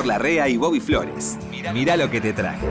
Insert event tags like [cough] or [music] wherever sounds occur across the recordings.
Héctor Larrea y Bobby Flores. Mirá lo que te traje.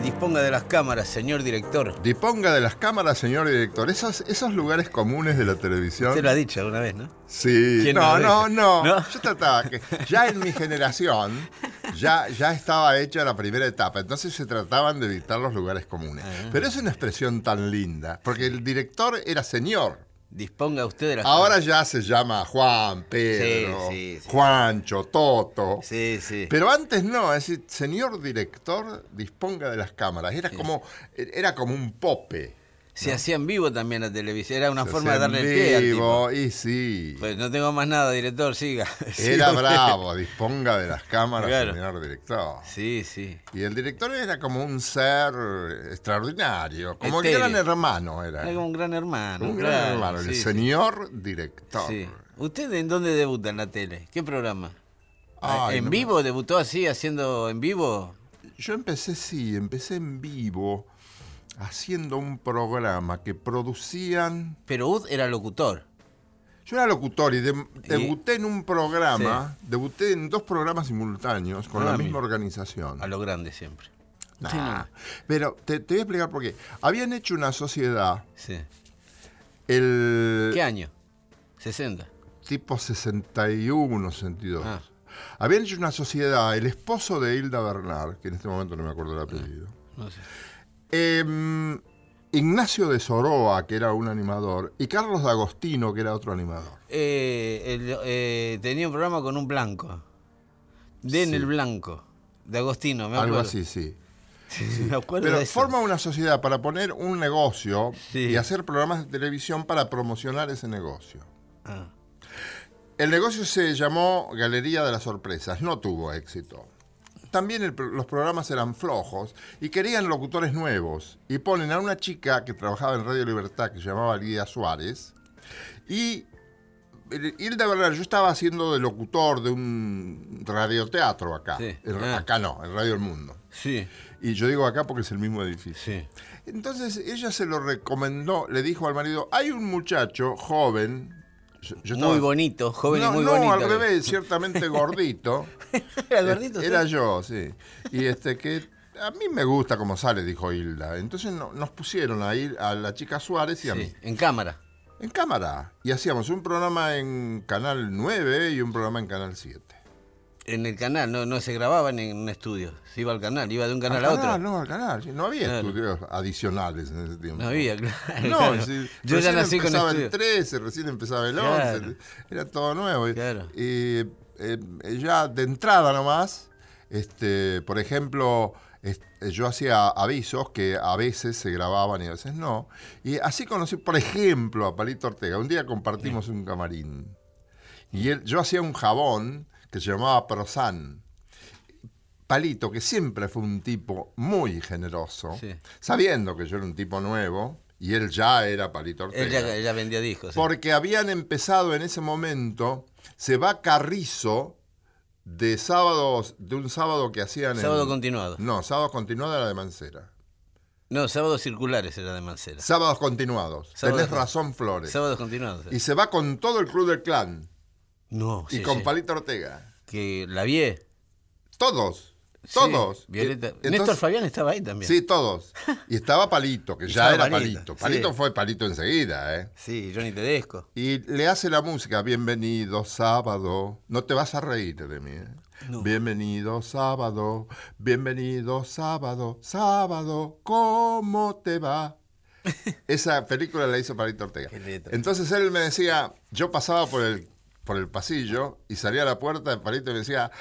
Disponga de las cámaras, señor director. Disponga de las cámaras, señor director. Esos, esos lugares comunes de la televisión. Usted lo ha dicho alguna vez, ¿no? Sí. ¿Quién No, no, ¿No? Yo trataba que. Ya en mi generación, [laughs] ya, ya estaba hecha la primera etapa. Entonces se trataban de evitar los lugares comunes. Ah. Pero es una expresión tan linda. Porque el director era señor. Disponga usted de las Ahora ya se llama Juan, Pedro, Sí, sí, sí. Juancho, Toto. Sí, sí. Pero antes no, es decir, señor director, disponga de las cámaras. Era como, era como un pope. Se hacía en vivo también la televisión. Era una Se forma de darle en el pie vivo, Y sí. Pues no tengo más nada, director, siga. [laughs] Era bravo, disponga de las cámaras, Claro. señor director. Sí, sí. Y el director era como un ser extraordinario, como el gran hermano era. Era como un gran hermano. Un gran claro, hermano, el sí. señor director. Sí. ¿Usted en dónde debuta en la tele? ¿Qué programa? Ay, ¿En no vivo? ¿Debutó así, haciendo en vivo? Yo empecé, sí, empecé en vivo haciendo un programa que producían... Pero Ud era locutor. Yo era locutor y de- debuté en un programa, debuté en dos programas simultáneos con Ah, la misma mira. organización. A lo grande siempre. Nah, Sí, no. Pero te, te voy a explicar por qué. Habían hecho una sociedad, Sí. el ¿Qué año? 60. tipo 61, 62. Ah. Habían hecho una sociedad, el esposo de Hilda Bernard, que en este momento no me acuerdo el apellido, No sé. Em, Ignacio de Soroa, que era un animador, y Carlos de Agostino, que era otro animador. Eh, el- eh, tenía un programa con un blanco. Den Sí. el blanco. De Agostino, me Algo acuerdo. así, sí. me acuerdo Pero de eso. forma una sociedad para poner un negocio Sí. y hacer programas de televisión para promocionar ese negocio. Ah, El negocio se llamó Galería de las Sorpresas, no tuvo éxito. También el los programas eran flojos y querían locutores nuevos. Y ponen a una chica que trabajaba en Radio Libertad que se llamaba Lidia Suárez. Y Hilda Bernal, yo estaba haciendo de locutor de un radioteatro acá. Sí. Ah. Acá no, en Radio El Mundo. sí, Y yo digo acá porque es el mismo edificio. sí. Entonces ella se lo recomendó, le dijo al marido, hay un muchacho joven. Yo- yo muy bonito, joven no, y muy no, bonito. al revés, ciertamente gordito. [laughs] ¿Era gordito? Era usted? yo, sí. Y este que a mí me gusta cómo sale, dijo Hilda. Entonces no- nos pusieron a ir a la chica Suárez y a Sí, mí. en cámara. En cámara. Y hacíamos un programa en Canal 9 y un programa en Canal 7. En el canal, no, no se grababan en un estudio. Se iba al canal, iba de un canal Al a otro. No, al canal. No había Claro. estudios adicionales en ese tiempo. No había, claro. [laughs] No, claro. sí, Yo ya nací con empezaba el estudio. 13, recién empezaba el Claro. 11, era todo nuevo. Y eh, ya de entrada nomás, este, por ejemplo, yo hacía avisos que a veces se grababan y a veces no. Y así conocí, por ejemplo, a Palito Ortega. Un día compartimos un camarín. Y él, yo hacía un jabón que se llamaba Prosan. Palito, que siempre fue un tipo muy generoso, Sí. sabiendo que yo era un tipo nuevo, y él ya era Palito Ortega. Él ya, ya vendía discos. sí. Porque habían empezado en ese momento, se va Carrizo de sábados, de un sábado que hacían en- Sábado continuado. No, sábado continuado era de Mancera. No, sábados circulares era de Mancera. Sábados continuados. Sábados Tenés razón, Flores. Sábados continuados. Y se va con todo el club del clan. No, y sí, con sí. Palito Ortega. Que la vi. Todos. Sí, Todos. Violeta. Entonces- Néstor Fabián estaba ahí también. Sí, todos. Y estaba Palito, que [laughs] ya era Palito, Palito. Palito fue Palito enseguida, ¿eh? Sí, Johnny Tedesco. Y le hace la música, bienvenido sábado. No te vas a reír de mí. ¿eh? No. Bienvenido sábado, bienvenido sábado, sábado, ¿cómo te va? [laughs] Esa película la hizo Palito Ortega. Entonces él me decía, yo pasaba por el, por el pasillo y salía a la puerta de Palito y me decía,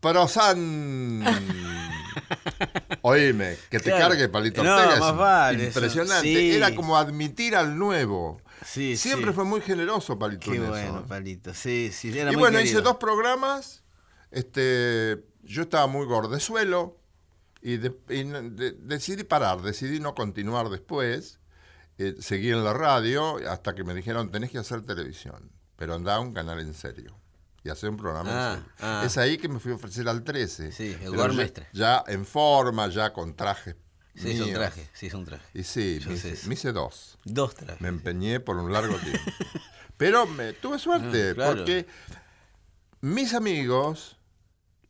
Prosan. [laughs] Oíme, que te Claro. cargue Palito Ortega. más vale, impresionante. Sí. Era como admitir al nuevo. Sí, Siempre sí. fue muy generoso Palito Qué en eso. bueno, Palito. Sí, sí, era Y muy bueno, querido. hice dos programas. Este, yo estaba muy gordezuelo y, de- y de- decidí parar, decidí no continuar después. Eh, seguí en la radio hasta que me dijeron, tenés que hacer televisión, pero andá a un canal en serio y hacer un programa Ah, en serio. ah. Es ahí que me fui a ofrecer al 13. Sí, el Pero Gormestre. Ya, en forma, ya con trajes Se hizo un traje, se hizo un traje. Y sí, me hice, eso. me hice dos. Dos trajes. Me empeñé por un largo tiempo. [laughs] Pero me, tuve suerte, Ah, claro. porque mis amigos,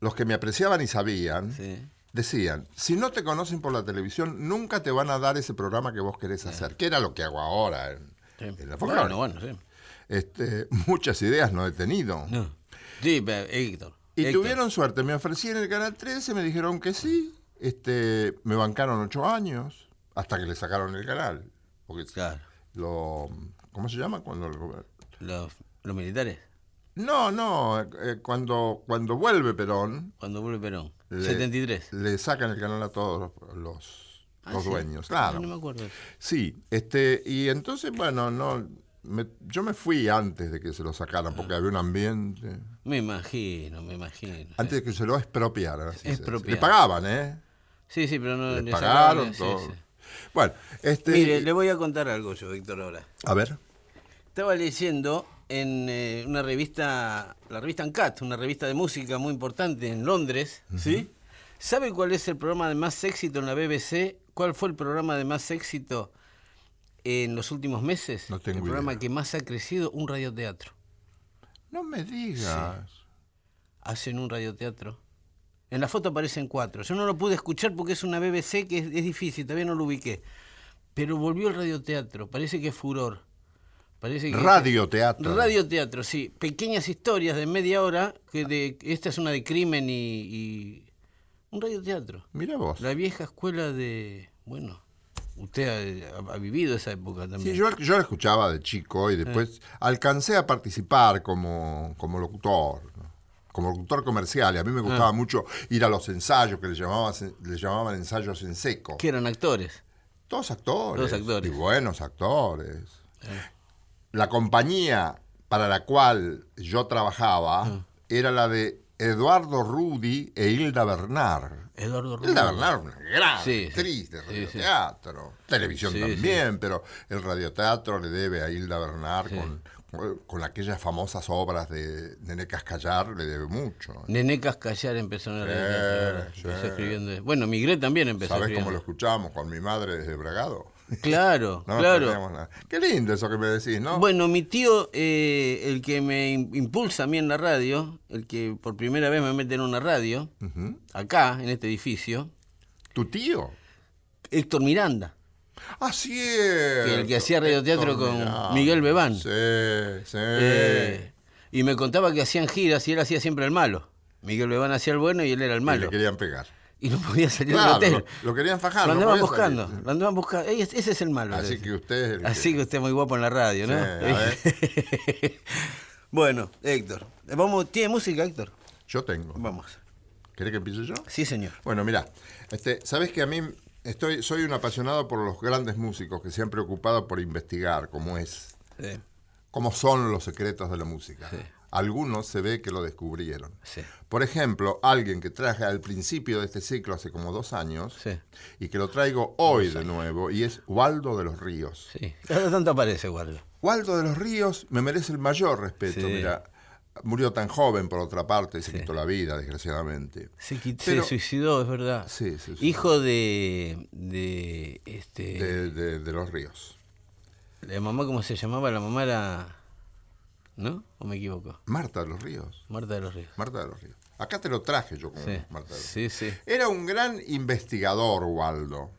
los que me apreciaban y sabían, Sí. decían, si no te conocen por la televisión, nunca te van a dar ese programa que vos querés hacer, que era lo que hago ahora en, sí. en la. Bueno, bueno, sí. Este, [laughs] muchas ideas no he tenido. No. Sí, pero, Héctor. Y Héctor, tuvieron suerte, me ofrecí en el Canal 13, me dijeron que sí, este, me bancaron ocho años, hasta que le sacaron el canal. Porque Claro. lo, ¿Cómo se llama? Cuando lo- Los, los militares, no, no, eh, cuando, cuando vuelve Perón, cuando vuelve Perón. le, 73. le sacan el canal a todos los, los, Ah, los sí. dueños. Ah, Claro. No me acuerdo. Sí, este, y entonces, bueno, no, me- yo me fui antes de que se lo sacaran, porque había un ambiente. Me imagino, me imagino. Antes de que se lo expropiaran. así. Le pagaban, ¿eh? Sí, sí, pero no Le pagaron sí, todo. sí. Bueno, este. Mire, le voy a contar algo yo, Héctor, ahora. A ver. Estaba leyendo en eh, una revista, la revista Uncut, una revista de música muy importante en Londres, ¿sí? ¿Sabe cuál es el programa de más éxito en la BBC? ¿Cuál fue el programa de más éxito en los últimos meses? No el programa idea. que más ha crecido, un radioteatro. No me digas. Hacen un radioteatro. En la foto aparecen cuatro. Yo no lo pude escuchar porque es una BBC que es, es difícil, todavía no lo ubiqué. Pero volvió el radioteatro, parece que es furor. Parece que Radioteatro. Radioteatro, sí. Pequeñas historias de media hora. Que de, esta es una de crimen y, y- Un radioteatro. Mira vos. La vieja escuela de... Bueno, usted ha, ha vivido esa época también. Sí, yo, yo la escuchaba de chico y después alcancé a participar como, como locutor, ¿no? como locutor comercial. Y a mí me gustaba mucho ir a los ensayos que le llamaban, le llamaban ensayos en seco. Que eran actores. Todos actores. Todos actores. Y buenos actores. La compañía para la cual yo trabajaba era la de Eduardo Rudi e Hilda Bernard. Eduardo Rubio. Hilda Bernard, una gran Sí, sí. actriz de Sí, radioteatro. Televisión Sí, también, pero el radioteatro le debe a Hilda Bernard con, con aquellas famosas obras de Nené Cascallar, le debe mucho. Nené Cascallar empezó en el radioteatro. Sí, Empezó sí. escribiendo. Bueno, Migré también empezó ¿Sabes cómo lo escuchamos con mi madre desde Bragado? Claro, [laughs] No claro. nada. Qué lindo eso que me decís, ¿no? Bueno, mi tío, eh, el que me im- impulsa a mí en la radio, el que por primera vez me mete en una radio, acá, en este edificio, ¿Tu tío? Héctor Miranda. Ah, sí. Que el que hacía radioteatro con Miguel Bebán. Sí, sí. Eh, y me contaba que hacían giras y él hacía siempre el malo. Miguel Bebán hacía el bueno y él era el Y malo. le querían pegar. Y no podía salir Claro, del hotel. lo querían fajar. Lo andaban buscando, salir. lo andaban buscando. Ese es el malo. Así que usted es el Así que usted es muy guapo en la radio, ¿no? Sí, [laughs] bueno, Héctor. Vamos, ¿Tiene música, Héctor? Yo tengo. Vamos. ¿Querés que empiece yo? Sí, señor. Bueno, mira, este, sabes que a mí estoy, soy un apasionado por los grandes músicos que se han preocupado por investigar cómo es, Sí, cómo son los secretos de la música. Sí. Algunos se ve que lo descubrieron. sí. Por ejemplo, alguien que traje al principio de este ciclo hace como dos años Sí. y que lo traigo hoy de nuevo y es Waldo de los Ríos. Sí. Tanto aparece, guarda. Waldo de los Ríos me merece el mayor respeto. Sí. Mira, murió tan joven por otra parte se quitó la vida, desgraciadamente. Se, Pero- se suicidó, es verdad. Sí, se. Hijo de. de. este. De, de- de los Ríos. ¿La mamá cómo se llamaba? La mamá era. ¿No? ¿O me equivoco? Marta de los Ríos. Marta de los Ríos. Marta de los Ríos. Acá te lo traje yo como Sí. Marta de los Sí, Ríos. sí. Era un gran investigador, Waldo.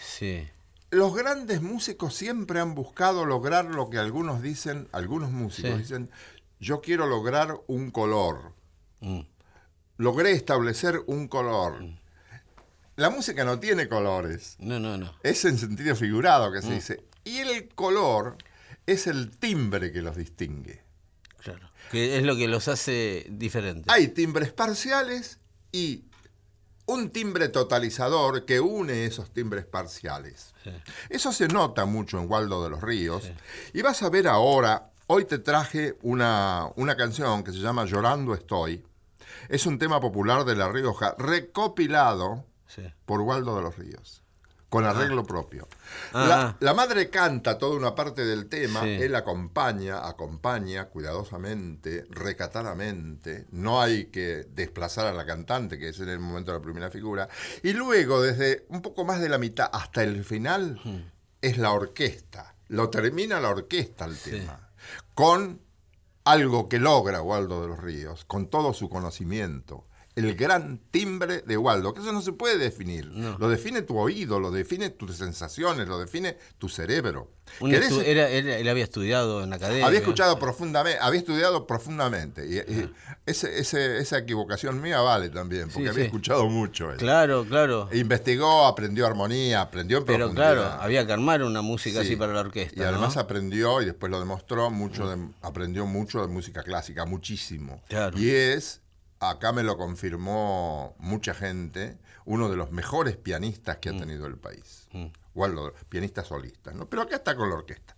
Sí. Los grandes músicos siempre han buscado lograr lo que algunos dicen, algunos músicos Sí. dicen, yo quiero lograr un color. Mm. Logré establecer un color. La música no tiene colores. No, no, no. Es en sentido figurado Mm. que se dice. Y el color es el timbre que los distingue. Claro. Que es lo que los hace diferentes. Hay timbres parciales y un timbre totalizador que une esos timbres parciales. Sí. Eso se nota mucho en Waldo de los Ríos. Y vas a ver ahora, hoy te traje una, una canción que se llama Llorando estoy. Es un tema popular de La Rioja, recopilado Sí. por Waldo de los Ríos. Con arreglo propio. Ah, la, ah. la madre canta toda una parte del tema, Sí. él acompaña, acompaña cuidadosamente, recatadamente, no hay que desplazar a la cantante, que es en el momento de la primera figura, y luego desde un poco más de la mitad hasta el final es la orquesta, lo termina la orquesta el tema, con algo que logra Waldo de los Ríos, con todo su conocimiento. El gran timbre de Waldo, que eso no se puede definir. No. Lo define tu oído, lo define tus sensaciones, lo define tu cerebro. Un ¿Querés- estu- era, él, él había estudiado en la academia. había escuchado profundamente, había estudiado profundamente. Y, y ese- ese- esa equivocación mía vale también, porque Sí, había sí. escuchado mucho. él. Claro, claro. Investigó, aprendió armonía, aprendió en Pero profundidad. claro, había que armar una música Sí. así para la orquesta. Y además ¿no? aprendió, y después lo demostró, mucho de- aprendió mucho de música clásica, muchísimo. Claro. Y es, acá me lo confirmó mucha gente, uno de los mejores pianistas que ha tenido el país. Waldo, pianista solista, ¿no? Pero acá está con la orquesta.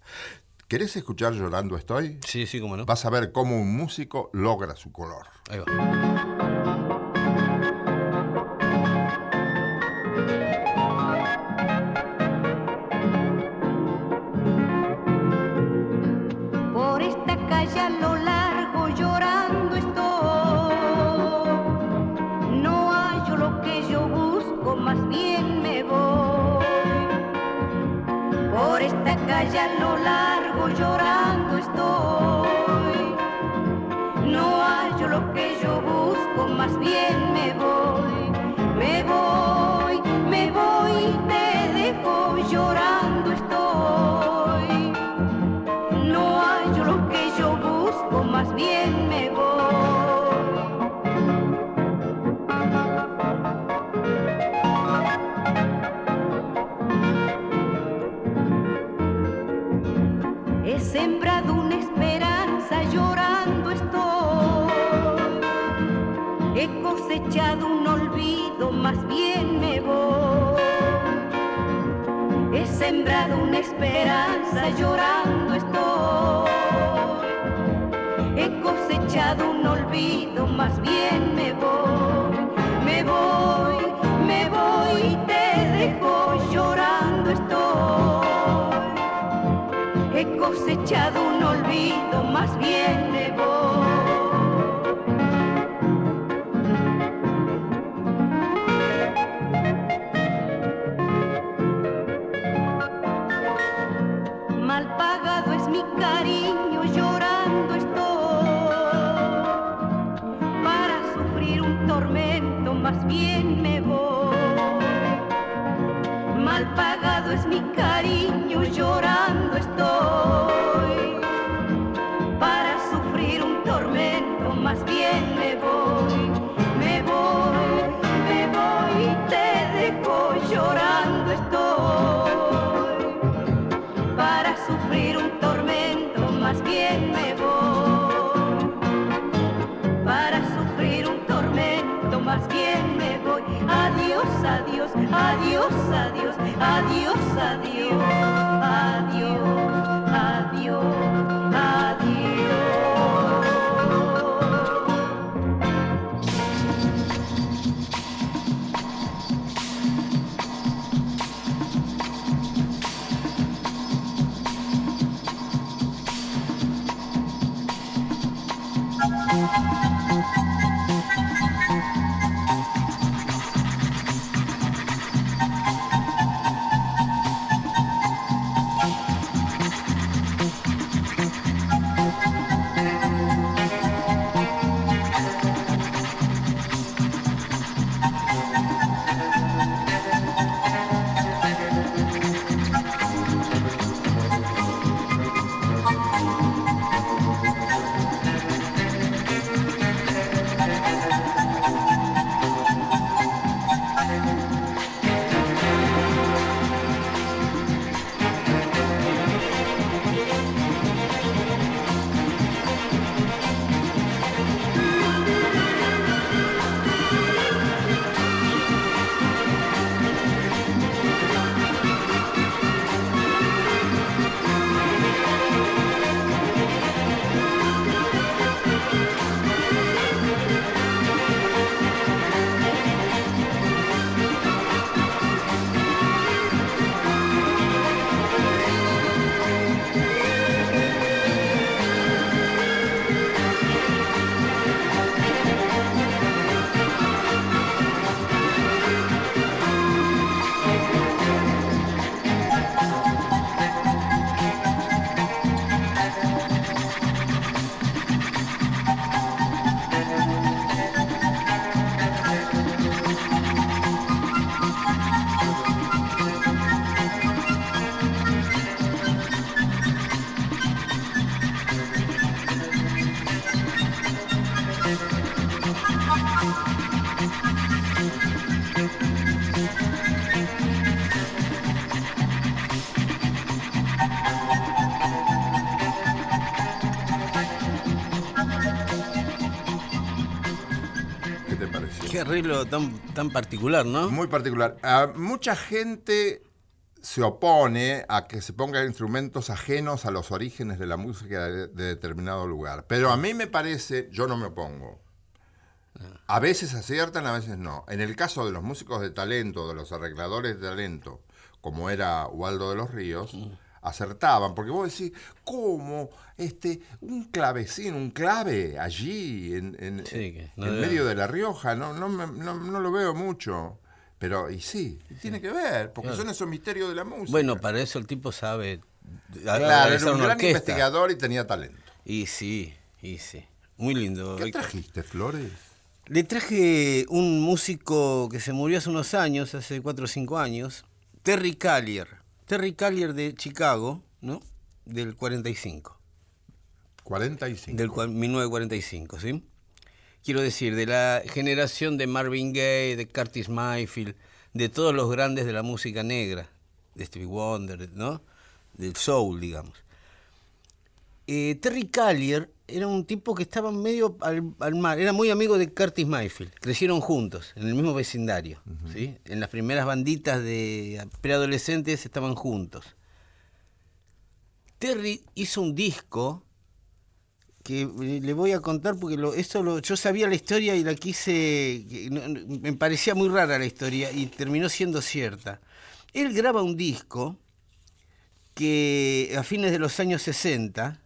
¿Querés escuchar Llorando Estoy? Sí, sí, cómo no. Vas a ver cómo un músico logra su color. Ahí va. Calle a lo largo llorando estoy. No hallo lo que yo busco, más bien me voy. Me voy, esperanza, llorando estoy. He cosechado un olvido, más bien me voy. Me voy, me voy, te dejo llorando estoy. He cosechado un olvido, más bien adiós, adiós, arreglo tan, tan particular, ¿no? Muy particular. Ah, mucha gente se opone a que se pongan instrumentos ajenos a los orígenes de la música de, de determinado lugar. Pero a mí me parece, yo no me opongo. A veces aciertan, a veces no. En el caso de los músicos de talento, de los arregladores de talento, como era Waldo de los Ríos, acertaban, porque vos decís, ¿cómo? Este, un clavecín, un clave allí, en, en- Sí, que no en debe- medio de La Rioja, no, no, me- no- no lo veo mucho. Pero, y sí, tiene que ver, porque son esos misterios de la música. Bueno, para eso el tipo sabe. claro, era un gran orquesta. investigador y tenía talento. Y sí, y sí. Muy lindo. ¿Qué trajiste, Flores? Le traje un músico que se murió hace unos años, hace 4 o 5 años, Terry Callier. Terry Callier de Chicago, ¿no? Del 45. 45. Del cua- 1945, ¿sí? Quiero decir, de la generación de Marvin Gaye, de Curtis Mayfield, de todos los grandes de la música negra, de Stevie Wonder, ¿no? Del soul, digamos. Eh, Terry Callier era un tipo que estaba medio al, al mar, era muy amigo de Curtis Mayfield, crecieron juntos, en el mismo vecindario, ¿sí? En las primeras banditas de preadolescentes estaban juntos. Terry hizo un disco que eh, le voy a contar porque lo, esto lo, yo sabía la historia y la quise, me parecía muy rara la historia y terminó siendo cierta. Él graba un disco que a fines de los años 60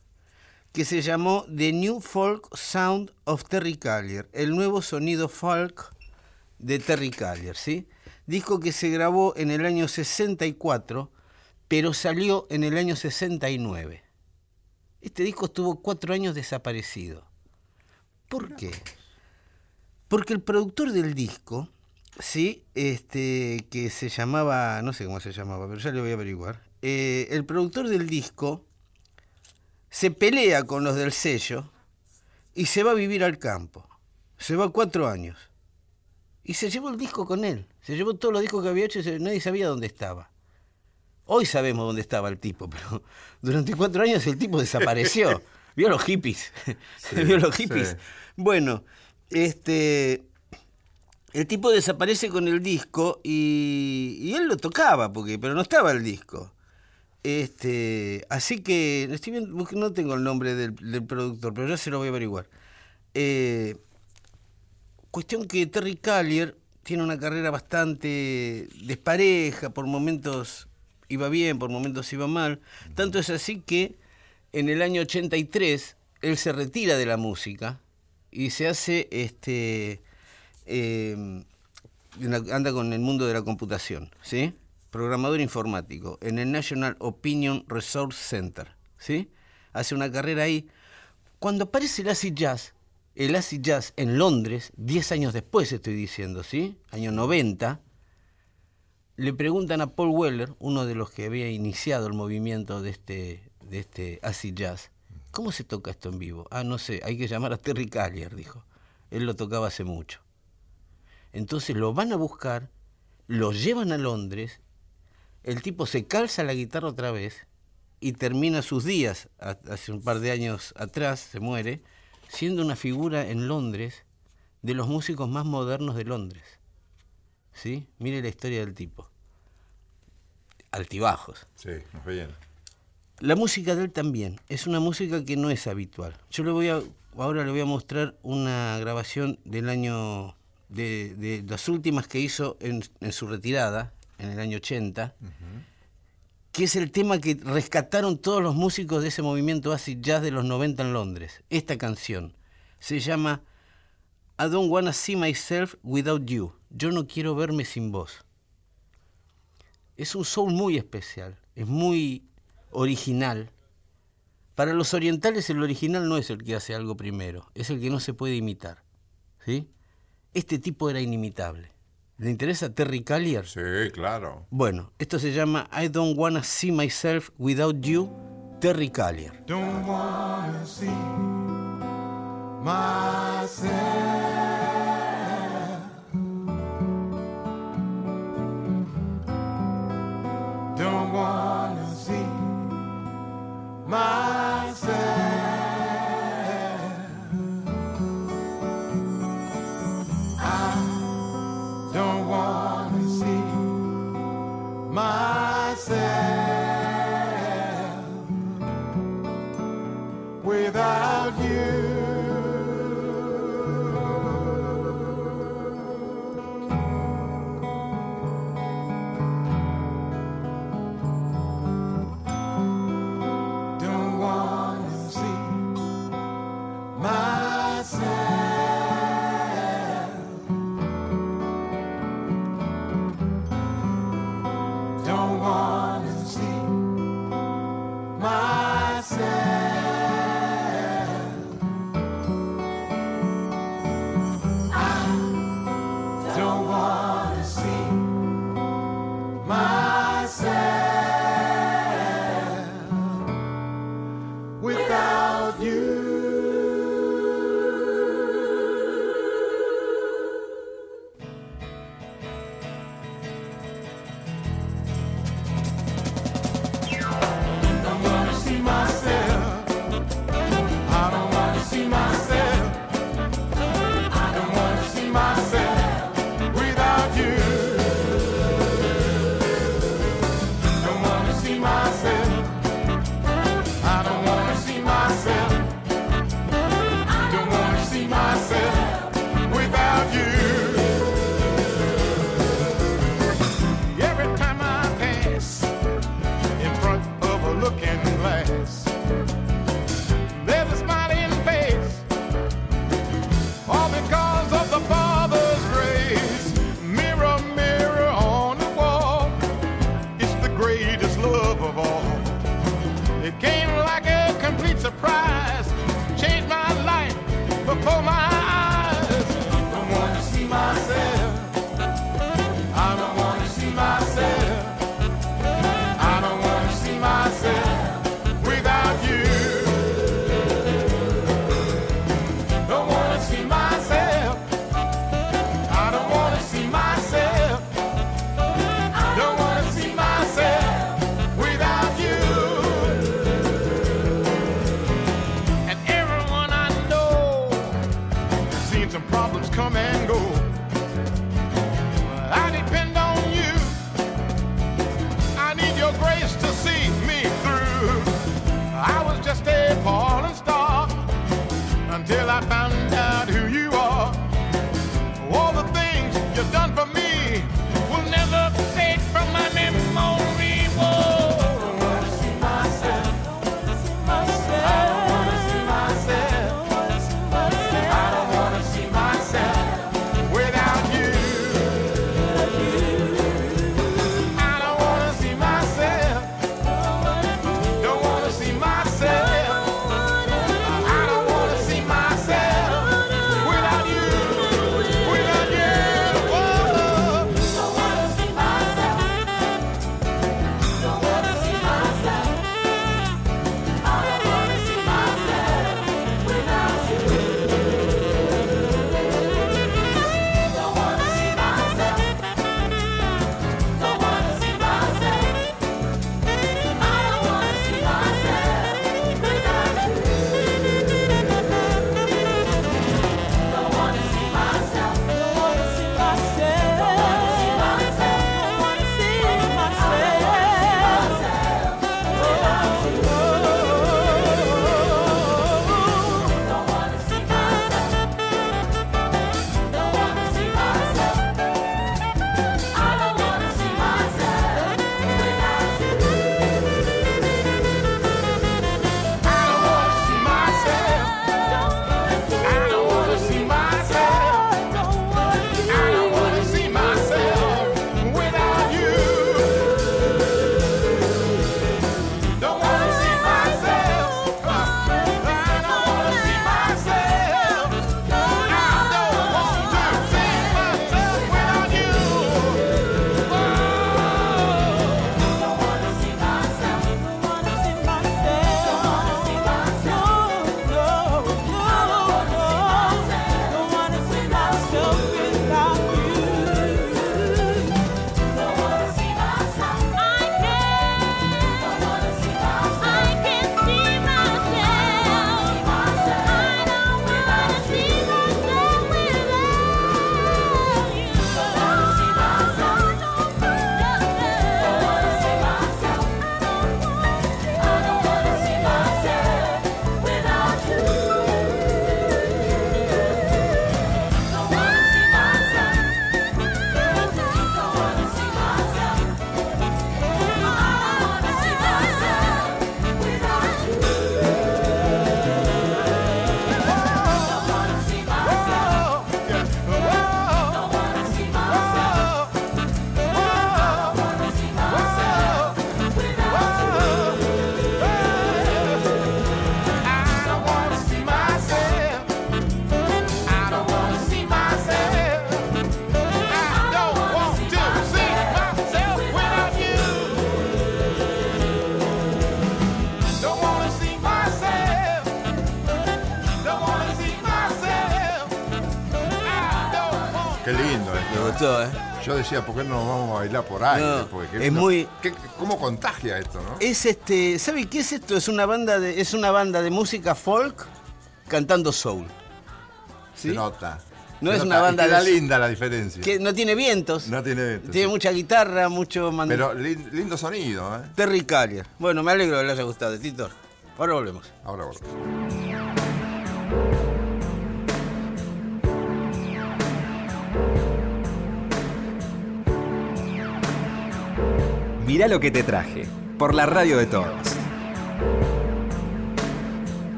que se llamó The New Folk Sound of Terry Callier, el nuevo sonido folk de Terry Callier, ¿sí? Disco que se grabó en el año 64, pero salió en el año 69. Este disco estuvo cuatro años desaparecido. ¿Por qué? Porque el productor del disco, sí, este, que se llamaba, no sé cómo se llamaba, pero ya le voy a averiguar. eh, el productor del disco se pelea con los del sello y se va a vivir al campo. Se va cuatro años. Y se llevó el disco con él. Se llevó todos los discos que había hecho y nadie sabía dónde estaba. Hoy sabemos dónde estaba el tipo, pero [laughs] durante cuatro años el tipo desapareció. [laughs] ¿Vio los hippies? [laughs] ¿Vio los hippies? sí. Bueno, este. El tipo desaparece con el disco y, y él lo tocaba, porque, pero no estaba el disco. Este, así que estoy viendo- no tengo el nombre del, productor, pero ya se lo voy a averiguar. Eh, cuestión que Terry Callier tiene una carrera bastante despareja, por momentos iba bien, por momentos iba mal. Tanto es así que en el año 83 él se retira de la música y se hace este eh, anda con el mundo de la computación, ¿sí? Programador informático en el National Opinion Resource Center, ¿sí? Hace una carrera ahí. Cuando aparece el acid jazz, el acid jazz en Londres, 10 años después estoy diciendo, ¿sí? Año 90, le preguntan a Paul Weller, uno de los que había iniciado el movimiento de este, de este acid jazz, ¿cómo se toca esto en vivo? Ah, no sé, hay que llamar a Terry Callier, dijo. Él lo tocaba hace mucho. Entonces lo van a buscar, lo llevan a Londres, el tipo se calza la guitarra otra vez y termina sus días, hace un par de años atrás, se muere, siendo una figura en Londres de los músicos más modernos de Londres. ¿Sí? Mire la historia del tipo. Altibajos. Sí, nos bien. La música de él también es una música que no es habitual. Yo le voy a, ahora le voy a mostrar una grabación del año, de, de las últimas que hizo en, en su retirada, en el año 80, que es el tema que rescataron todos los músicos de ese movimiento acid jazz de los 90 en Londres. Esta canción se llama I don't wanna see myself without you. Yo no quiero verme sin vos es un soul muy especial, es muy original. Para los orientales el original no es el que hace algo primero, es el que no se puede imitar. ¿sí? Este tipo era inimitable. ¿Le interesa Terry Callier? Sí, claro. Bueno, esto se llama I Don't Wanna See Myself Without You, Terry Callier. Don't wanna see myself. Don't wanna see myself. Find out who you are, all the things you've done for me. Yo decía, ¿por qué no nos vamos a bailar por ahí? No, es muy- ¿Qué- ¿Cómo contagia esto, no? Es este, ¿sabe qué es esto? Es una banda de, es una banda de música folk cantando soul. Se nota. No es una banda queda de- linda la diferencia. Que no tiene vientos. No tiene vientos, Tiene sí. mucha guitarra, mucho Pero lin- lindo sonido, ¿eh? Terry Callier. Bueno, me alegro que le haya gustado, Tito. Ahora volvemos. Ahora volvemos. Mirá lo que te traje. Por la radio de todos.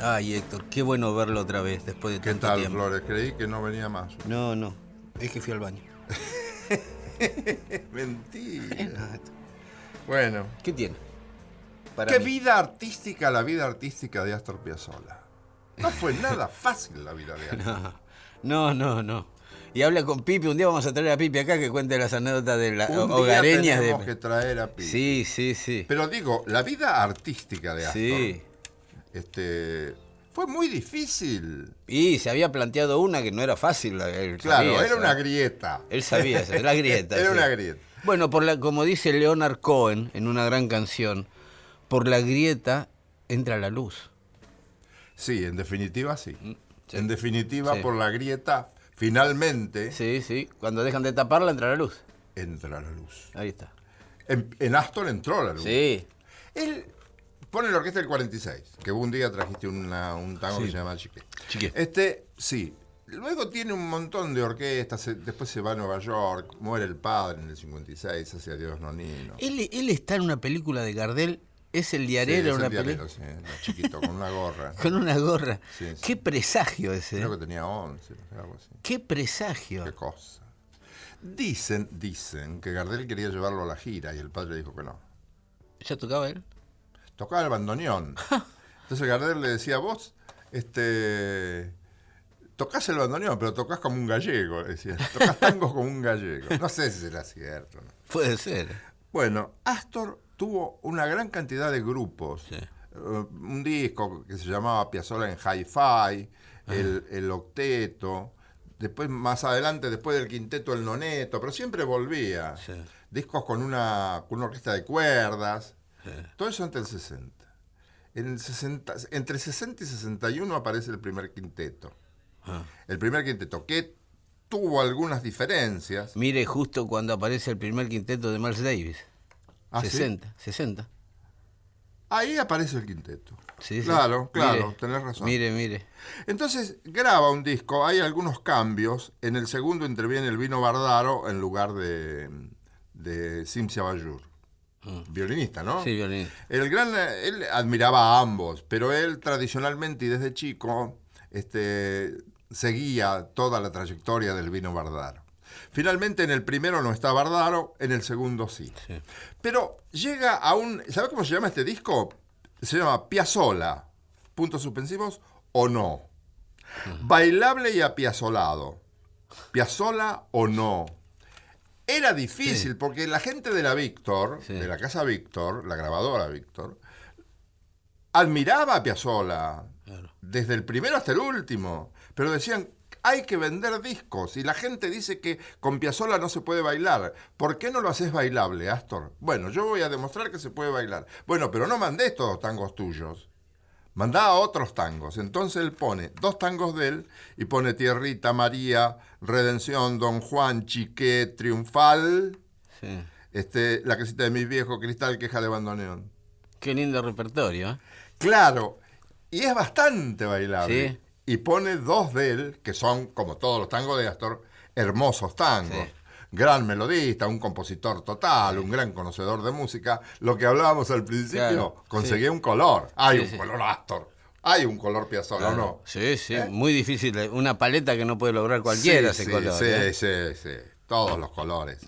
Ay, Héctor, qué bueno verlo otra vez después de ¿Qué tanto tal, tiempo. Flores? Creí que no venía más. No, no. Es que fui al baño. [laughs] Mentira. Bueno. ¿Qué tiene? Para Qué mí. vida artística la vida artística de Astor Piazzolla. No fue nada fácil la vida de [laughs] Astor. No, no, no. Y habla con Pipi. Un día vamos a traer a Pipi acá que cuente las anécdotas de las Un día hogareñas tenemos de. que traer a Pi. Sí, sí, sí. Pero digo, la vida artística de Astor Sí. este, fue muy difícil. Y se había planteado una que no era fácil. Él Claro, sabía era una grieta. Él sabía, esa, la grieta. [laughs] Era sí. una grieta. Bueno, por la, como dice Leonard Cohen en una gran canción, por la grieta entra la luz. Sí, en definitiva sí. Mm, sí. En definitiva, Sí. por la grieta, finalmente Sí, sí. Cuando dejan de taparla entra la luz. entra la luz. Ahí está. En, en Astor entró la luz. Sí. Él pone la orquesta del 46, que un día trajiste una- un tango Sí. que se llama Chique. Chique. Este, sí. Luego tiene un montón de orquestas, se- después se va a Nueva York, muere el padre en el 56, hace Adiós Nonino. Él, él está en una película de Gardel, es el Sí, diarero, es una el diarero, sí, chiquito, con una gorra. [laughs] Con una gorra. Sí, sí. Qué presagio ese. Creo ¿eh? que tenía 11, no sé, algo así. Qué presagio. Qué cosa. Dicen, dicen que Gardel quería llevarlo a la gira y el padre dijo que no. ¿Ya tocaba él? Tocaba el bandoneón. [laughs] Entonces Gardel le decía, vos, este. Tocás el bandoneón, pero tocas como un gallego, decía. [laughs] Tocas tangos como un gallego. No sé si será cierto. Puede ser. Bueno, Astor tuvo una gran cantidad de grupos. Sí. Eh, un disco que se llamaba Piazzolla en Hi-Fi, el, el Octeto, después más adelante, después del Quinteto, el Noneto, pero siempre volvía. Sí. Discos con una, con una orquesta de cuerdas. Todo eso entre el 60. En el 60. Entre 60 y 61 aparece el primer quinteto. Ah. El primer quinteto, que tuvo algunas diferencias. Mire justo cuando aparece el primer quinteto de Miles Davis. ¿Ah, sí? 60, 60. Ahí aparece el quinteto. Sí, sí. Claro, claro, Mire, tenés razón. Mire, mire. Entonces graba un disco, hay algunos cambios. En el segundo interviene el Vino Bardaro en lugar de, de Cimsia Bayur. Violinista, ¿no? Mm. Sí, violín. El gran, él admiraba a ambos, pero él tradicionalmente y desde chico este, seguía toda la trayectoria del Vino Bardaro. Finalmente en el primero no está Bardaro, en el segundo sí. Sí. Pero llega a un. ¿Sabes cómo se llama este disco? Se llama Piazzola, puntos suspensivos o no. Bailable y apiazolado. Piazzola o no. Era difícil porque la gente de la Víctor, Sí. de la casa Víctor, la grabadora Víctor, admiraba a Piazzola desde el primero hasta el último, pero decían hay que vender discos y la gente dice que con Piazzola no se puede bailar. ¿Por qué no lo haces bailable, Astor? Bueno, yo voy a demostrar que se puede bailar. Bueno, pero no mandé todos tangos tuyos. Mandá otros tangos. Entonces él pone dos tangos de él y pone Tierrita, María, Redención, Don Juan, Chiqué, Triunfal, Sí. este, La casita de mi viejo, Cristal, Queja de bandoneón. Qué lindo repertorio, ¿eh? Claro, y es bastante bailable. Sí. Y pone dos de él, que son, como todos los tangos de Astor, hermosos tangos. Sí. Gran melodista, un compositor total, un gran conocedor de música. Lo que hablábamos al principio, Claro, conseguía sí. un color. Hay un color Astor. Hay un color Piazzolla, ¿o no? Sí, sí, ¿Eh? muy difícil. Una paleta que no puede lograr cualquiera ese color. Sí, ¿eh? sí, sí. Todos los colores.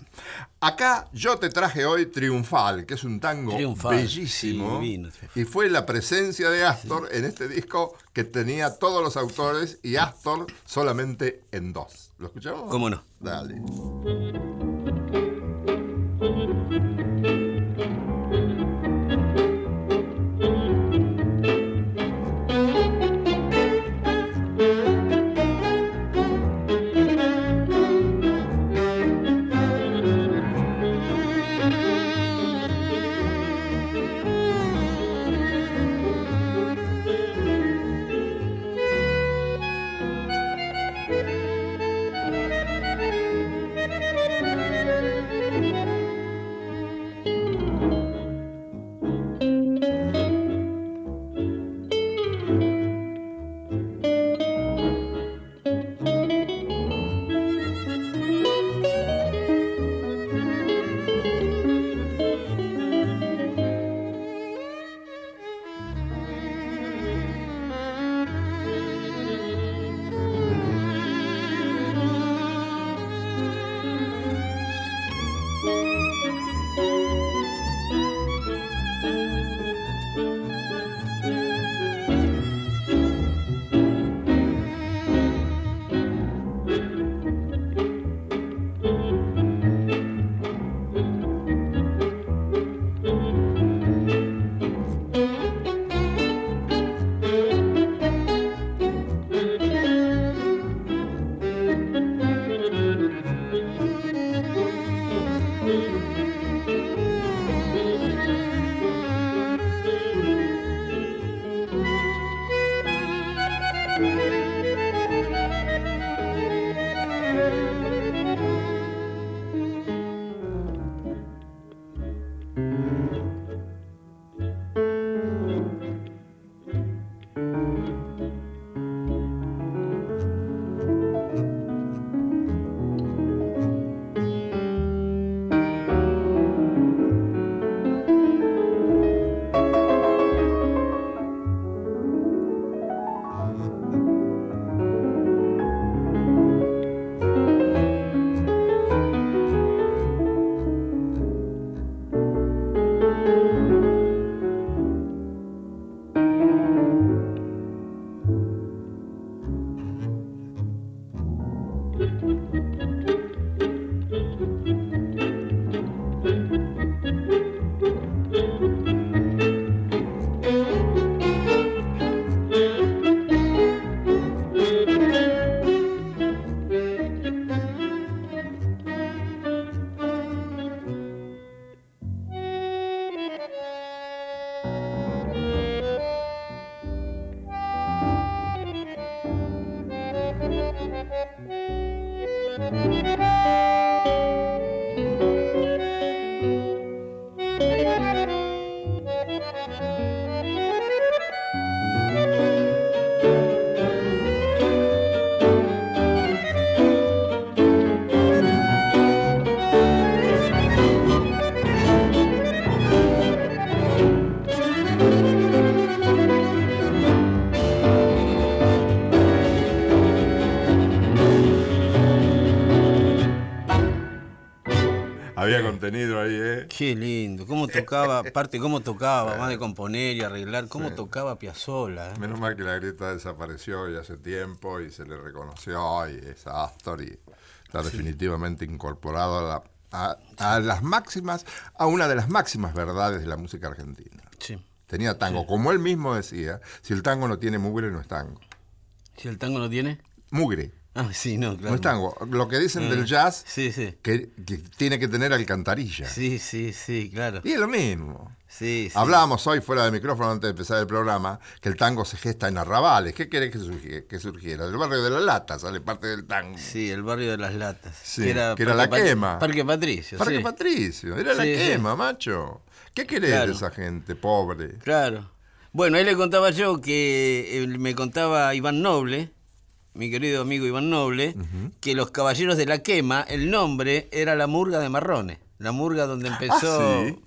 Acá yo te traje hoy Triunfal, que es un tango Triunfal, bellísimo. sí, divino, Triunfal. y fue la presencia de Astor en este disco que tenía todos los autores y Astor solamente en dos. ¿Lo escuchamos? ¿Cómo no? Dale. Ahí, ¿eh? Qué lindo. Cómo tocaba, [laughs] aparte cómo tocaba, más de componer y arreglar, cómo tocaba Piazzolla. ¿eh? Menos mal que la grieta desapareció ya hace tiempo y se le reconoció y es Astor y está definitivamente incorporado a, la- a- a las máximas, a una de las máximas verdades de la música argentina. Sí. Tenía tango, como él mismo decía, si el tango no tiene mugre no es tango. Si el tango no tiene. Mugre, Ah, sí, no, claro. no es tango. Lo que dicen Ah, del jazz, Sí, sí. que, que tiene que tener alcantarilla. Sí, sí, sí, claro. Y es lo mismo. Sí, sí. Hablábamos hoy fuera de micrófono antes de empezar el programa que el tango se gesta en arrabales. ¿Qué querés que, surgi- que surgiera? Del barrio de la lata sale parte del tango. Sí, el barrio de las latas. Sí, que era la Pat- quema. Parque Patricio. Parque. Patricio, era la quema, macho. ¿Qué querés Claro. de esa gente pobre? Claro. Bueno, ahí le contaba yo que eh, me contaba Iván Noble, mi querido amigo Iván Noble, que los Caballeros de la Quema, el nombre era la murga de Marrone. La murga donde empezó Ah, sí.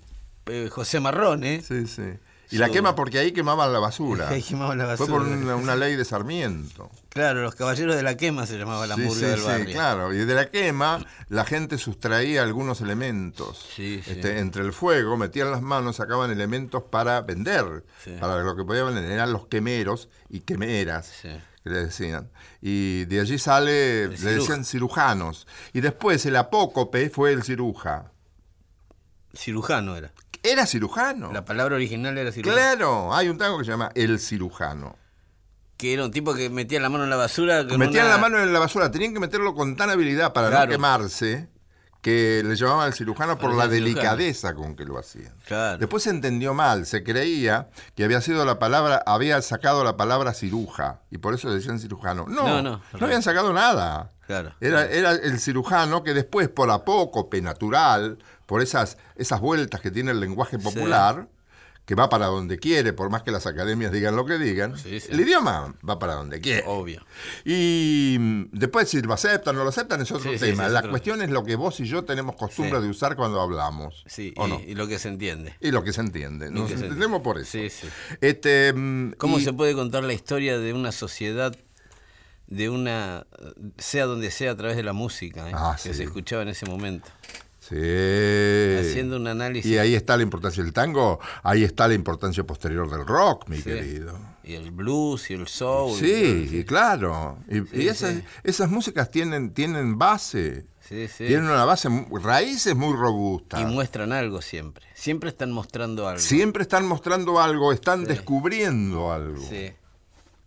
eh, José Marrone. Sí, sí. Y la quema porque ahí quemaban la basura. [laughs] Ahí quemaban la Fue por basura. una, una ley de Sarmiento. Claro, los Caballeros de la Quema se llamaba la sí, murga sí, del sí, barrio. claro. Y de la quema la gente sustraía algunos elementos. Sí, sí. Este, entre el fuego, metían las manos, sacaban elementos para vender. Sí. Para lo que podían vender. Eran los quemeros y quemeras. Que le decían. Y de allí sale, le ciruja. decían cirujanos. Y después el apócope fue el ciruja. Cirujano era. Era cirujano. La palabra original era cirujano. Claro, hay un tango que se llama El cirujano. Que era un tipo que metía la mano en la basura. Metían una- la mano en la basura, tenían que meterlo con tan habilidad para Claro. no quemarse que le llamaban al cirujano por Por la el cirujano. delicadeza con que lo hacían. Claro. Después se entendió mal, se creía que había sido la palabra, había sacado la palabra ciruja y por eso le decían cirujano. No, No, no, no, habían sacado nada. Claro. Era, era el cirujano que después, por apócope natural, por esas, esas vueltas que tiene el lenguaje popular, que va para donde quiere, por más que las academias digan lo que digan, Sí, sí. el idioma va para donde quiere. Obvio. Y mm, después si lo aceptan o no lo aceptan es otro Sí, tema. La otro- cuestión es lo que vos y yo tenemos costumbre de usar cuando hablamos. Sí, ¿o y, no? y lo que se entiende. Y lo que se entiende. Nos entendemos por eso. Sí, sí. Este, mm, ¿Cómo y- se puede contar la historia de una sociedad, de una, sea donde sea, a través de la música, eh, Ah, que se escuchaba en ese momento? Sí. Haciendo un análisis. Y ahí está la importancia del tango, ahí está la importancia posterior del rock, mi Sí. querido. Y el blues y el soul. Sí, y claro. Y, Sí, y esas, sí. esas músicas tienen, tienen base, tienen una base, raíces muy robustas. Y muestran algo siempre. Siempre están mostrando algo. Siempre están mostrando algo, están descubriendo algo. Sí.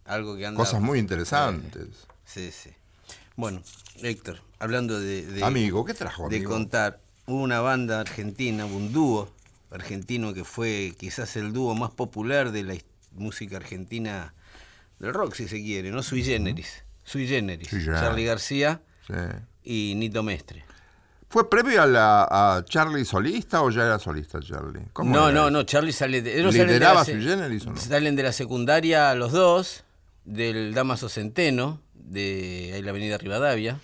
Algo que anda. Cosas muy interesantes. Sí, sí. Bueno, Héctor, hablando de. de- Amigo, ¿qué trajo, de amigo? contar. Hubo una banda argentina, un dúo argentino que fue quizás el dúo más popular de la música argentina, del rock si se quiere, ¿no? Sui Generis. Sui Generis. Charlie García Sí. y Nito Mestre. ¿Fue previo a, la, a Charlie solista o ya era solista Charlie? ¿Cómo No, era no, no, Charlie sale de. ellos salen de ¿Lideraba la se- Sui Generis o no? Salen de la secundaria los dos, del Damaso Centeno, de ahí la avenida Rivadavia.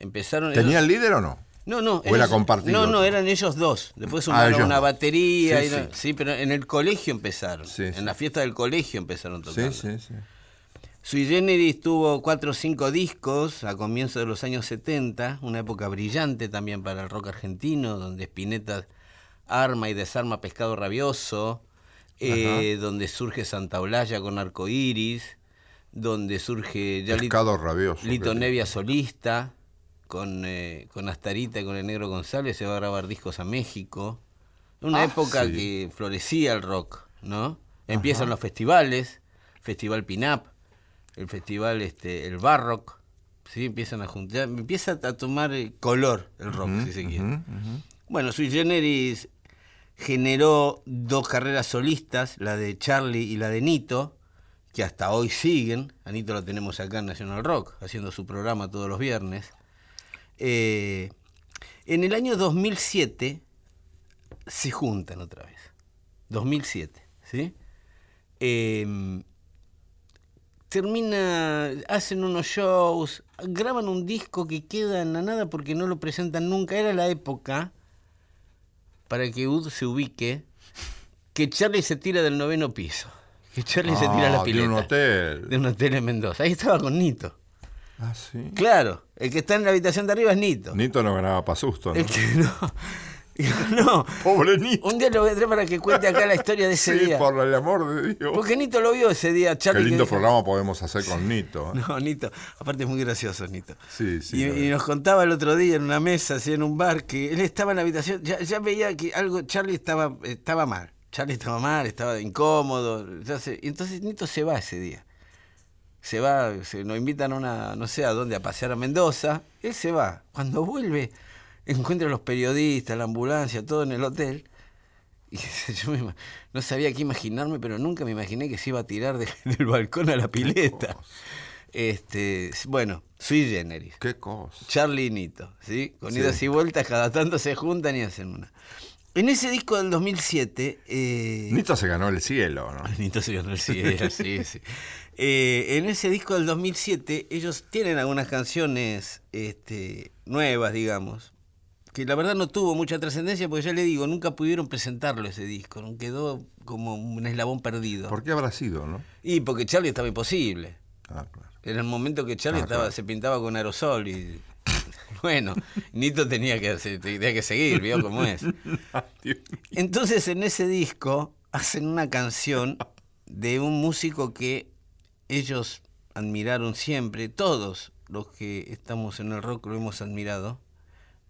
Empezaron. ellos- ¿Tenía el líder o no? No, no. ¿O era compartido? No, no, eran ellos dos. Después Ah, sumaron una batería. Sí, y sí. sí. pero en el colegio empezaron. Sí, en sí. la fiesta del colegio empezaron Sí, tocando. sí, sí. Sui Generis tuvo cuatro o cinco discos a comienzos de los años 70, una época brillante también para el rock argentino, donde Spinetta arma y desarma Pescado Rabioso, eh, donde surge Santa Olalla con Arcoiris, donde surge ya Pescado rabioso. Lito Nevia solista, con, eh, con Astarita y con el Negro González, se va a grabar discos a México. Una Ah, época sí. que florecía el rock, ¿no? Empiezan los festivales, Festival Pinap, el festival este, el Barrock, ¿sí? Empiezan a juntar, empieza a tomar color el rock, si se quiere. Bueno, Sui Generis generó dos carreras solistas, la de Charlie y la de Nito, que hasta hoy siguen. A Nito lo tenemos acá en National Rock, haciendo su programa todos los viernes. Eh, en el año 2007 se juntan otra vez. 2007, ¿sí? Eh, termina, hacen unos shows, graban un disco que queda en la nada porque no lo presentan nunca. Era la época, para que Ud se ubique, que Charlie se tira del noveno piso. Que Charlie se tira a la Ah, pileta. De un hotel. De un hotel en Mendoza. Ahí estaba con Nito. Ah, sí. Claro, el que está en la habitación de arriba es Nito. Nito no ganaba para susto, ¿no? El que no. [laughs] no. Pobre Nito. Un día lo voy a traer para que cuente acá la historia de ese Sí, día. por el amor de Dios. Porque Nito lo vio ese día, Qué Charlie. que lindo dijo- programa podemos hacer con Nito. ¿eh? [laughs] No, Nito. Aparte es muy gracioso, Nito. Sí, sí. Y, nos contaba el otro día en una mesa, así en un bar, que él estaba en la habitación, ya, ya veía que algo, Charlie estaba, estaba mal. Charlie estaba mal, estaba incómodo. y entonces Nito se va ese día. Se va, se, nos invitan a una, no sé a dónde, a pasear a Mendoza. Él se va. Cuando vuelve, encuentra a los periodistas, la ambulancia, todo en el hotel. Y [laughs] yo me no sabía qué imaginarme, pero nunca me imaginé que se iba a tirar de- [laughs] del balcón a la pileta. Este, bueno, sui generis. Qué cosa. Charlie y Nito, ¿sí? Con Sí. idas y vueltas, cada tanto se juntan y hacen una. En ese disco del 2007... Eh, Nito se ganó el cielo, ¿no? [laughs] Nito se ganó el cielo, [laughs] sí, sí. Eh, en ese disco del 2007 ellos tienen algunas canciones este, nuevas, digamos, que la verdad no tuvo mucha trascendencia porque ya le digo, nunca pudieron presentarlo ese disco, ¿no? quedó como un eslabón perdido. ¿Por qué habrá sido, no? Y porque Charlie estaba imposible. Ah, claro. Era el momento que Charlie Ah, estaba, claro. se pintaba con aerosol y [laughs] bueno, Nito tenía que, tenía que seguir, vio cómo es. Entonces en ese disco hacen una canción de un músico que ellos admiraron siempre, todos los que estamos en el rock lo hemos admirado,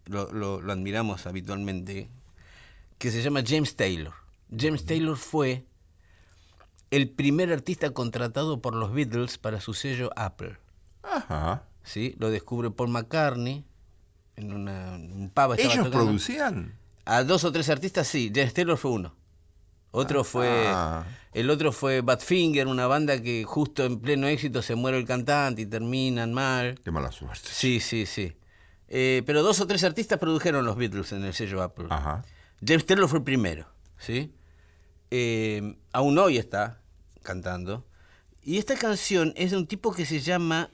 lo, lo- lo admiramos habitualmente, que se llama James Taylor. James Taylor fue el primer artista contratado por los Beatles para su sello Apple. Ajá. ¿sí? Lo descubre Paul McCartney en una, un estaba ¿Ellos tocando. producían? A dos o tres artistas sí, James Taylor fue uno. Otro fue. Ah. El otro fue Badfinger, una banda que justo en pleno éxito se muere el cantante y terminan mal. Qué mala suerte. Sí, sí, sí. Eh, pero dos o tres artistas produjeron los Beatles en el sello Apple. Ajá. James Taylor fue el primero, ¿sí? Eh, aún hoy está cantando. Y esta canción es de un tipo que se llama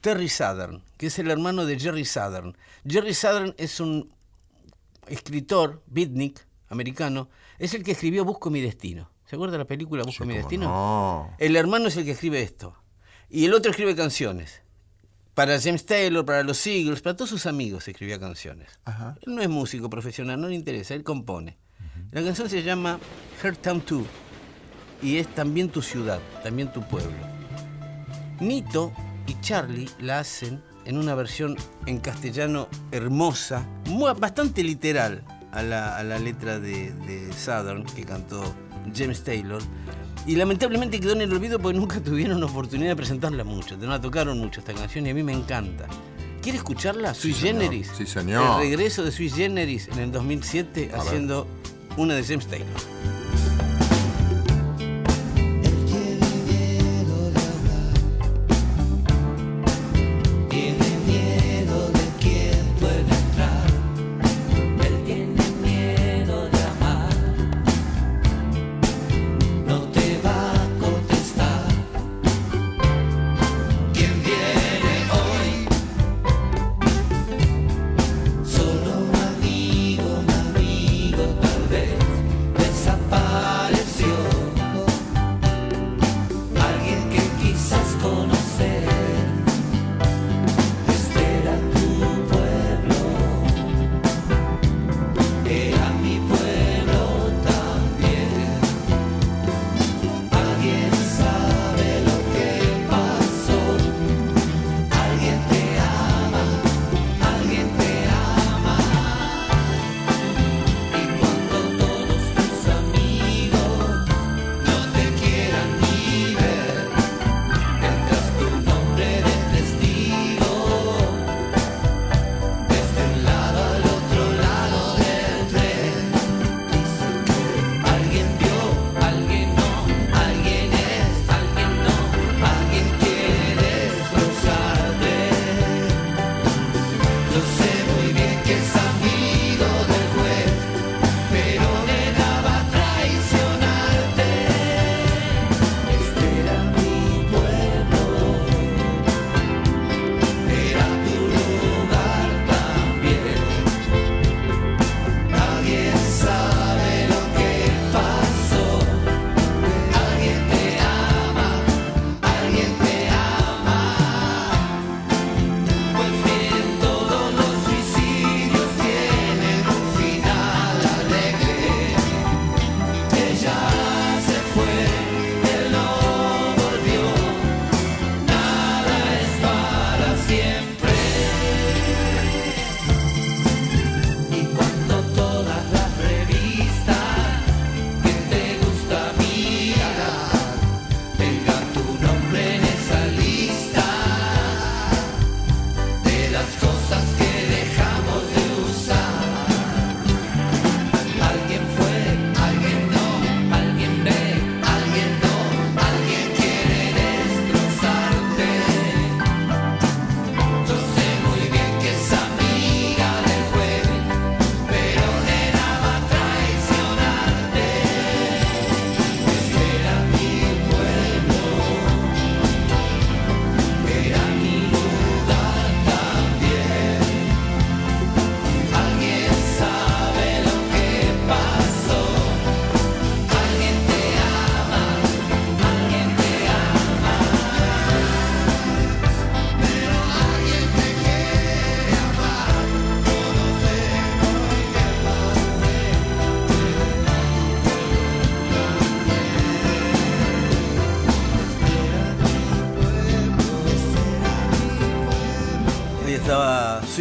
Terry Southern, que es el hermano de Jerry Southern. Jerry Southern es un escritor, beatnik, americano, es el que escribió Busco mi destino. ¿Se acuerda de la película Busco Sí, mi destino? no. El hermano es el que escribe esto. Y el otro escribe canciones. Para James Taylor, para los Eagles, para todos sus amigos escribía canciones. Ajá. Él no es músico profesional, no le interesa, él compone. La canción se llama Her Town 2 y es también tu ciudad, también tu pueblo. Nito y Charlie la hacen en una versión en castellano hermosa, bastante literal a la, a la letra de, de Southern que cantó James Taylor. Y lamentablemente quedó en el olvido porque nunca [laughs] tuvieron oportunidad de presentarla mucho, no la tocaron mucho esta canción y a mí me encanta. ¿Quiere escucharla? Sui señor. Generis. Sí, señor. El regreso de Sui Generis en el 2007 A ver. haciendo una de James Taylor.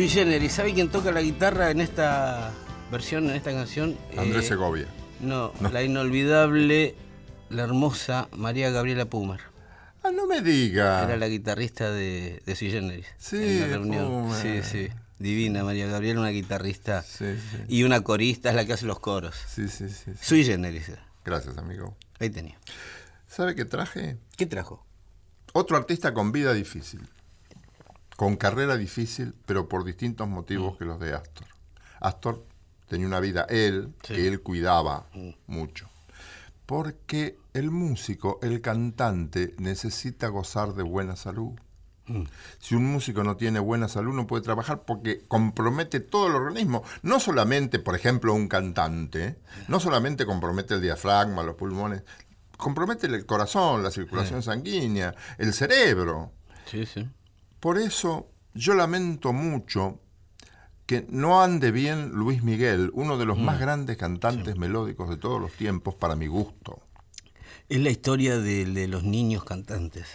Sui Generis, ¿sabe quién toca la guitarra en esta versión, en esta canción? Andrés Eh, Segovia. No, la inolvidable, la hermosa María Gabriela Pumer. Ah, no me diga. Era la guitarrista de, de Sui Generis. Sí, en la de reunión. Pumer. Sí, sí. Divina María Gabriela, una guitarrista. Sí, sí. Y una corista es la que hace los coros. Sí, sí, sí. sí. Sui Generis. Gracias, amigo. Ahí tenía. ¿Sabe qué traje? ¿Qué trajo? Otro artista con vida difícil. Con carrera difícil, pero por distintos motivos Mm. que los de Astor. Astor tenía una vida, él, Sí. que él cuidaba Mm. mucho. Porque el músico, el cantante, necesita gozar de buena salud. Mm. Si un músico no tiene buena salud no puede trabajar porque compromete todo el organismo. No solamente, por ejemplo, un cantante, no solamente compromete el diafragma, los pulmones, compromete el corazón, la circulación sanguínea, el cerebro. Sí, sí. Por eso yo lamento mucho que no ande bien Luis Miguel, uno de los más grandes cantantes melódicos de todos los tiempos para mi gusto. Es la historia de, de los niños cantantes.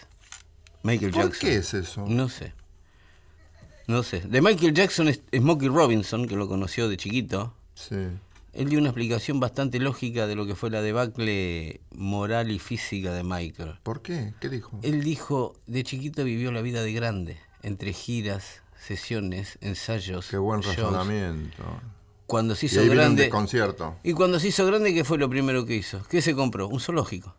Michael ¿Por Jackson. qué es eso? No sé. No sé. De Michael Jackson es Smokey Robinson, que lo conoció de chiquito. Sí. Él dio una explicación bastante lógica de lo que fue la debacle moral y física de Michael. ¿Por qué? ¿Qué dijo? Él dijo, de chiquito vivió la vida de grande, entre giras, sesiones, ensayos. Qué buen shows. razonamiento. Cuando se Y hizo ahí grande. desconcierto. Y cuando se hizo grande, ¿qué fue lo primero que hizo? ¿Qué se compró? Un zoológico.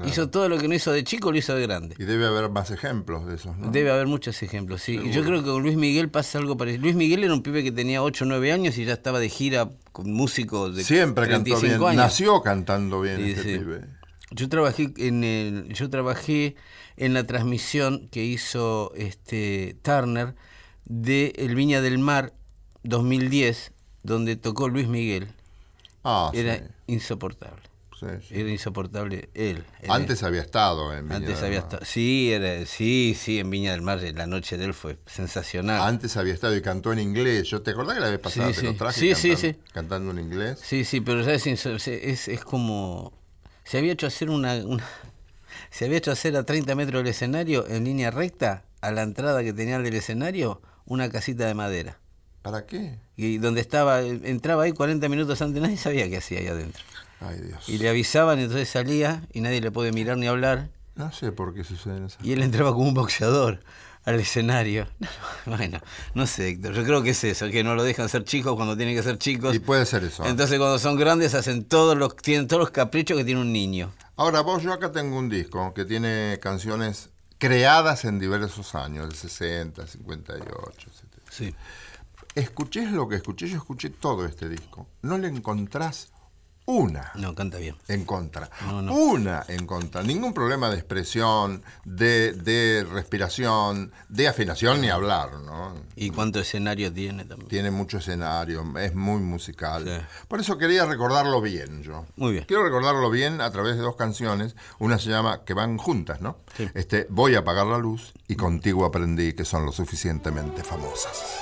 Claro. Hizo todo lo que no hizo de chico, lo hizo de grande. Y debe haber más ejemplos de esos, ¿no? Debe haber muchos ejemplos, sí. Y Yo Seguro. creo que con Luis Miguel pasa algo parecido. Luis Miguel era un pibe que tenía 8 o 9 años y ya estaba de gira con músicos de Siempre cantó 35 bien. años. Nació cantando bien Sí, este sí. pibe. Yo trabajé en el, yo trabajé en la transmisión que hizo este Turner de El Viña del Mar 2010, donde tocó Luis Miguel. Ah, Era sí, insoportable. Sí, sí. Era insoportable él. Era- Antes había estado en Viña antes del había Mar. estado. Sí, era, sí, sí, en Viña del Mar la noche de él fue sensacional. Antes había estado y cantó en inglés. Yo te acordás que la vez pasada Sí, te lo traje Sí, cantando, sí. cantando en inglés. Sí, sí, pero ya es, es como... Se había hecho hacer una, una- Se había hecho hacer a 30 metros del escenario, en línea recta, a la entrada que tenía del escenario, una casita de madera. ¿Para qué? Y donde estaba, entraba ahí 40 minutos antes, nadie sabía qué hacía ahí adentro. Ay, Dios. Y le avisaban, entonces salía y nadie le puede mirar ni hablar. No sé por qué suceden esas Y él entraba como un boxeador al escenario. [laughs] Bueno, no sé, Héctor, yo creo que es eso, que no lo dejan ser chicos cuando tienen que ser chicos. Y puede ser eso. Entonces cuando son grandes hacen todos los, tienen todos los caprichos que tiene un niño. Ahora, vos, yo acá tengo un disco que tiene canciones creadas en diversos años, del 60, 58, etc. Sí. Escuches lo que escuché, yo escuché todo este disco. No le encontrás una No, canta bien. en contra. No, no. Una en contra. Ningún problema de expresión, de, de respiración, de afinación ni hablar, ¿no? ¿Y cuánto escenario tiene también? Tiene mucho escenario, es muy musical. Sí. Por eso quería recordarlo bien yo. Muy bien. Quiero recordarlo bien a través de dos canciones. Una se llama, que van juntas, ¿no? Sí. Este, Voy a apagar la luz y contigo aprendí que son lo suficientemente famosas.